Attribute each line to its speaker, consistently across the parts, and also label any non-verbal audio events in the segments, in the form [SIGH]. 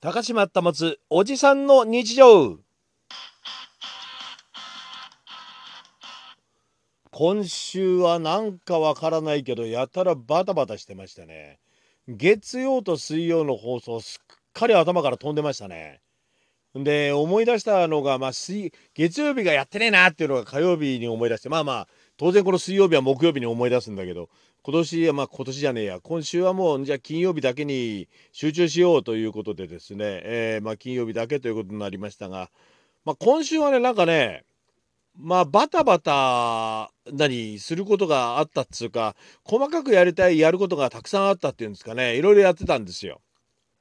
Speaker 1: 高島たまつおじさんの日常。今週はなんかわからないけどやたらバタバタしてましたね。月曜と水曜の放送すっかり頭から飛んでましたね。で思い出したのが、まあ、水月曜日がやってねえなっていうのが火曜日に思い出してまあまあ当然この水曜日は木曜日に思い出すんだけど今年はまあ今年じゃねえや今週はもうじゃあ金曜日だけに集中しようということでですね、えー、まあ金曜日だけということになりましたが、まあ、今週はねなんかねまあバタバタ何することがあったっつうか細かくやりたいやることがたくさんあったっていうんですかねいろいろやってたんですよ。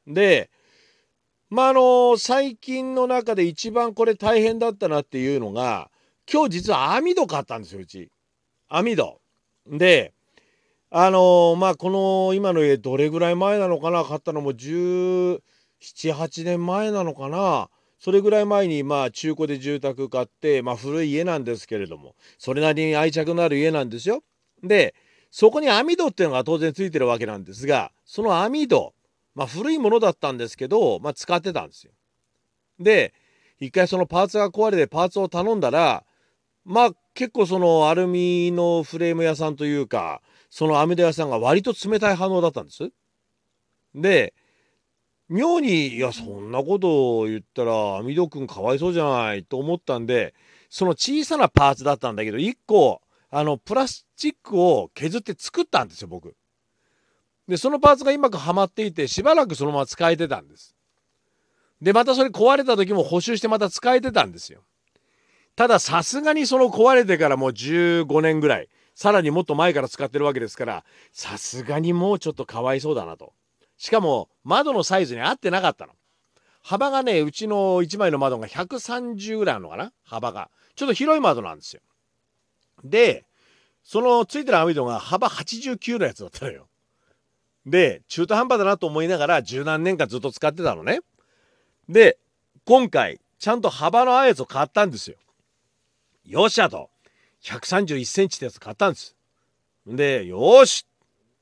Speaker 1: でまああの最近の中で一番これ大変だったなっていうのが今日実は網戸買ったんですようち。網戸。であの、まあこの今の家どれぐらい前なのかな？買ったのも1718年前なのかな？それぐらい前にまあ中古で住宅買ってまあ古い家なんですけれどもそれなりに愛着のある家なんですよ。でそこに網戸っていうのが当然ついてるわけなんですがその網戸まあ古いものだったんですけど、まあ、使ってたんですよ。で一回そのパーツが壊れてパーツを頼んだらまあ結構そのアルミのフレーム屋さんというかその網戸屋さんが割と冷たい反応だったんです。で妙にいやそんなことを言ったら網戸くんかわいそうじゃないと思ったんでその小さなパーツだったんだけど1個あのプラスチックを削って作ったんですよ僕。でそのパーツがうまくはまっていてしばらくそのまま使えてたんです。でまたそれ壊れた時も補修してまた使えてたんですよ。たださすがにその壊れてからもう15年ぐらいさらにもっと前から使ってるわけですからさすがにもうちょっとかわいそうだなと。しかも窓のサイズに合ってなかったの。幅がねうちの1枚の窓が130ぐらいあるのかな幅が。ちょっと広い窓なんですよ。でそのついてる網戸が幅89のやつだったのよ。で中途半端だなと思いながら十何年間ずっと使ってたのね。で今回ちゃんと幅の合うやつを買ったんですよ。よっしゃと。131センチってやつ買ったんです。で、よし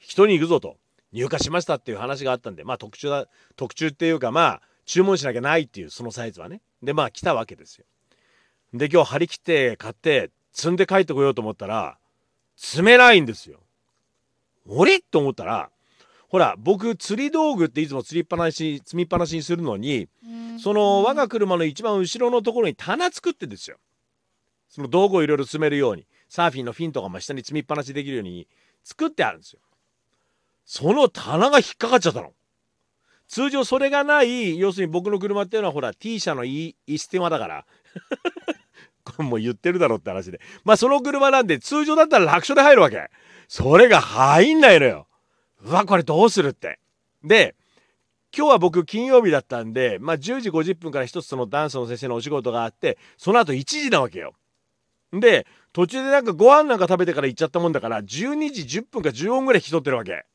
Speaker 1: 引き取りに行くぞと。入荷しましたっていう話があったんで、まあ特注だ、特注っていうかまあ注文しなきゃないっていうそのサイズはね。で、まあ来たわけですよ。で、今日張り切って買って積んで帰ってこようと思ったら、積めないんですよ。俺？と思ったら、ほら僕釣り道具っていつも釣りっぱなし積みっぱなしにするのにその我が車の一番後ろのところに棚作ってですよその道具をいろいろ積めるようにサーフィンのフィンとかも下に積みっぱなしできるように作ってあるんですよ。その棚が引っかかっちゃったの。通常それがない要するに僕の車っていうのはほら T 社のイステマだから。[LAUGHS] これもう言ってるだろって話で。まあその車なんで通常だったら楽勝で入るわけ。それが入んないのよ。うわこれどうするって。で今日は僕金曜日だったんでまあ10時50分から一つそのダンスの先生のお仕事があってその後1時なわけよ。で途中でなんかご飯なんか食べてから行っちゃったもんだから12時10分か15分ぐらい引き取ってるわけ。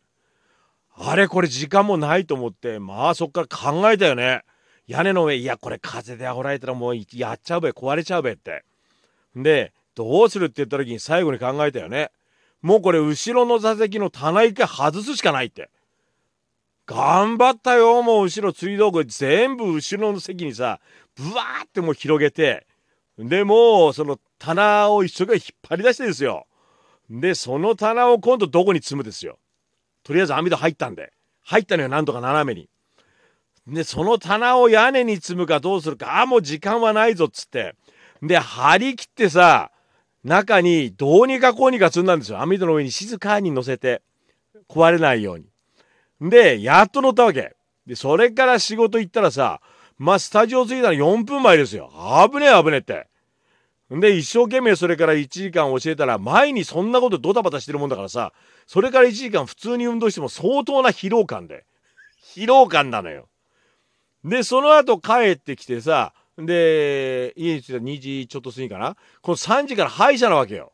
Speaker 1: あれこれ時間もないと思ってまあそっから考えたよね。屋根の上いやこれ風であおられたらもうやっちゃうべ壊れちゃうべって。でどうするって言った時に最後に考えたよね。もうこれ後ろの座席の棚一回外すしかないって。頑張ったよもう後ろ釣り道具。全部後ろの席にさブワーってもう広げて。でもうその棚を一生懸命引っ張り出してですよ。でその棚を今度どこに積むですよ。とりあえず網戸入ったんで。入ったのよなんとか斜めに。でその棚を屋根に積むかどうするか。あもう時間はないぞつって。で張り切ってさ中にどうにかこうにか積んだんですよ。網戸の上に静かに乗せて。壊れないように。でやっと乗ったわけ。でそれから仕事行ったらさまあスタジオ着いたら4分前ですよ。危ねえ危ねえって。で一生懸命それから1時間教えたら前にそんなことドタバタしてるもんだからさそれから1時間普通に運動しても相当な疲労感で疲労感なのよ。でその後帰ってきてさで家に着いたら2時ちょっと過ぎかなこの3時から歯医者なわけよ。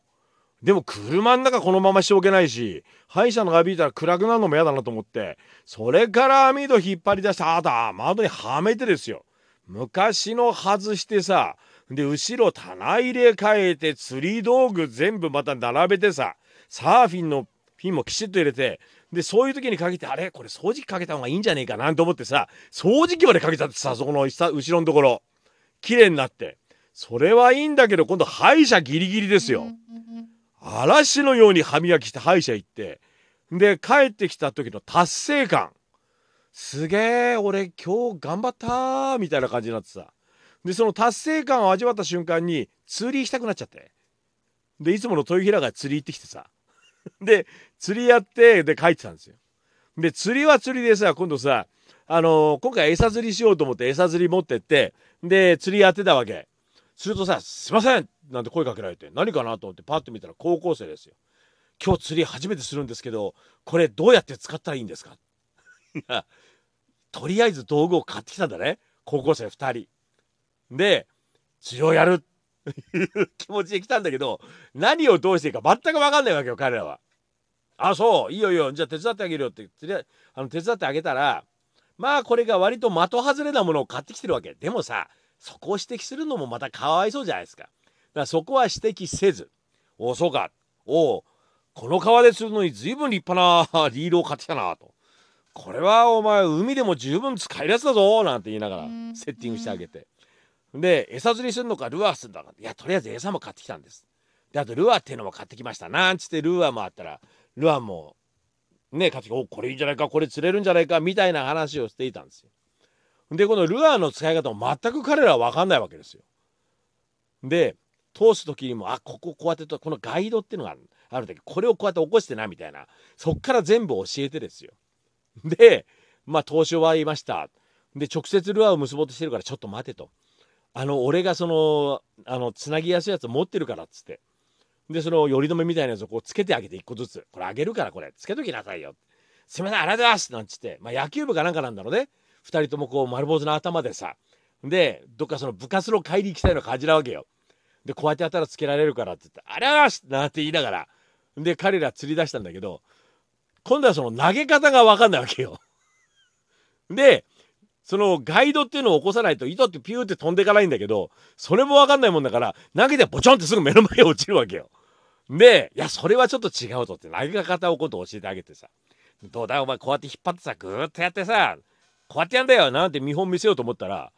Speaker 1: でも車の中このまましておけないし歯医者のがびいたら暗くなるのも嫌だなと思ってそれから網戸引っ張り出してあた窓にはめてですよ昔の外してさで後ろ棚入れ替えて釣り道具全部また並べてさサーフィンのフィンもきちっと入れてでそういう時にかけてあれこれ掃除機かけた方がいいんじゃねえかなんて思ってさ掃除機までかけたってさそこの後ろのところ。綺麗になって。それはいいんだけど今度歯医者ギリギリですよ。嵐のように歯磨きして歯医者行って。で帰ってきた時の達成感。すげえ俺今日頑張ったみたいな感じになってさでその達成感を味わった瞬間に釣り行きたくなっちゃって。でいつもの豊平が釣り行ってきてさ。[LAUGHS] で釣りやってで帰ってたんですよ。で釣りは釣りでさ今度さあのー、今回餌釣りしようと思って餌釣り持ってってで釣りやってたわけ。するとさ「すいません!」なんて声かけられて何かなと思ってパッと見たら高校生ですよ。今日釣り初めてするんですけどこれどうやって使ったらいいんですか [LAUGHS]? とりあえず道具を買ってきたんだね。高校生2人。で釣りをやる。っていう気持ちで来たんだけど何をどうしていいか全く分かんないわけよ彼らは。あそういいよいいよ。じゃあ手伝ってあげるよってあの手伝ってあげたらまあこれが割と的外れなものを買ってきてるわけ。でもさそこを指摘するのもまたかわいそうじゃないですか。だからそこは指摘せず「おそうか。おこの川でするのに随分立派なリールを買ってきたな」と「これはお前海でも十分使えるやつだぞ」なんて言いながらセッティングしてあげて。で餌釣りするのかルアーするのかいやとりあえず餌も買ってきたんですであとルアーっていうのも買ってきましたなんつってルアーもあったらルアーもね買ってきて「おこれいいんじゃないかこれ釣れるんじゃないか」みたいな話をしていたんですよでこのルアーの使い方も全く彼らは分かんないわけですよ。で通す時にもあこここうやってとこのガイドっていうのがあるんだけどこれをこうやって起こしてなみたいなそっから全部教えてですよ。でまあ投資を終わりました。で直接ルアーを結ぼうとしてるからちょっと待てと。あの俺がそのあのつなぎやすいやつ持ってるからっつって。でそのより止めみたいなやつをこうつけてあげて1個ずつ。これあげるからこれ。つけときなさいよ。すいませんありがとうございますなんつって、まあ、野球部かなんかなんだろうね。2人ともこう丸坊主の頭でさ。でどっかその部活の帰り行きたいの感じなわけよ。でこうやってやったらつけられるからって言って「ありゃーす!」なんて言いながら。で彼ら釣り出したんだけど今度はその投げ方が分かんないわけよ。でそのガイドっていうのを起こさないと糸ってピューって飛んでいかないんだけどそれも分かんないもんだから投げてボチョンってすぐ目の前に落ちるわけよ。でいやそれはちょっと違うと。って投げ方を今度教えてあげてさ「どうだお前こうやって引っ張ってさぐーっとやってさこうやってやんだよ。なんて見本見せようと思ったら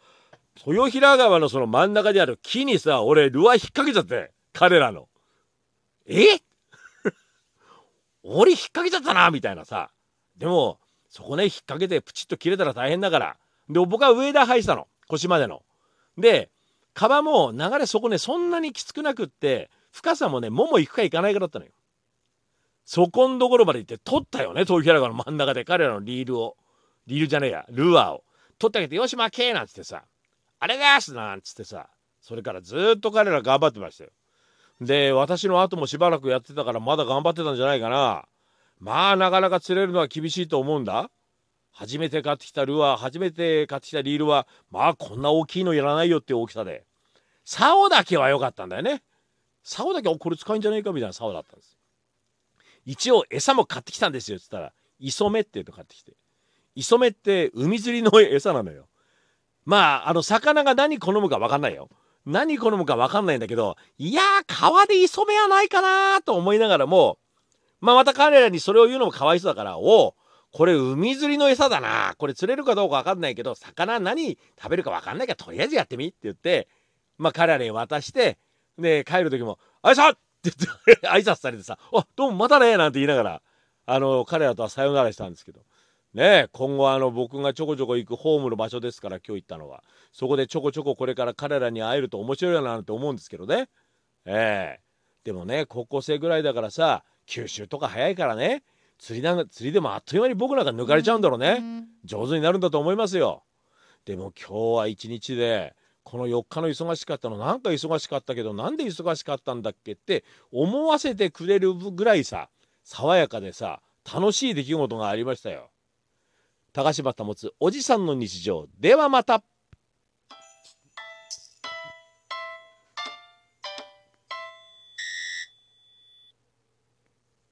Speaker 1: 豊平川のその真ん中にある木にさ俺ルアー引っ掛けちゃって彼らの。え？[LAUGHS] 俺引っ掛けちゃったなみたいなさ。でもそこね引っ掛けてプチッと切れたら大変だから。で僕は上田履いてたの。腰までの。で川も流れそこねそんなにきつくなくって深さもねもも行くか行かないかだったのよ。そこんところまで行って取ったよね東平川の。真ん中で。彼らのリールを。リールじゃねえやルアーを。取ってあげてよし負けなんつってさ。あれですなんつってさ。それからずっと彼ら頑張ってましたよ。で私の後もしばらくやってたからまだ頑張ってたんじゃないかな。まあなかなか釣れるのは厳しいと思うんだ。初めて買ってきたルアー初めて買ってきたリールはまあこんな大きいのいらないよって大きさで。竿だけは良かったんだよね。竿だけこれ使うんじゃねえかみたいな竿だったんです。一応餌も買ってきたんですよ。っつったら磯目っていうの買ってきて。磯目って海釣りの餌なのよ。まああの魚が何好むか分かんないよ。何好むか分かんないんだけどいやー川で磯目はないかなと思いながらもまあまた彼らにそれを言うのもかわいそうだからおこれ海釣りの餌だな。これ釣れるかどうか分かんないけど魚何食べるか分かんないからとりあえずやってみって言ってまあ彼らに渡してで帰る時も「あいさ!」って言って [LAUGHS] 挨拶されてさ「あどうもまたね」なんて言いながらあの彼らとはさよならしたんですけど。ね今後あの僕がちょこちょこ行くホームの場所ですから今日行ったのは。そこでちょこちょここれから彼らに会えると面白いななんて思うんですけどね。ええ。ー、でもね高校生ぐらいだからさ九州とか早いからね。釣りなん釣りでもあっという間に僕なんか抜かれちゃうんだろうね。上手になるんだと思いますよ。でも今日は一日でこの4日の忙しかったのなんか忙しかったけどなんで忙しかったんだっけって思わせてくれるぐらいさ爽やかでさ楽しい出来事がありましたよ。高柴保つおじさんの日常。ではまた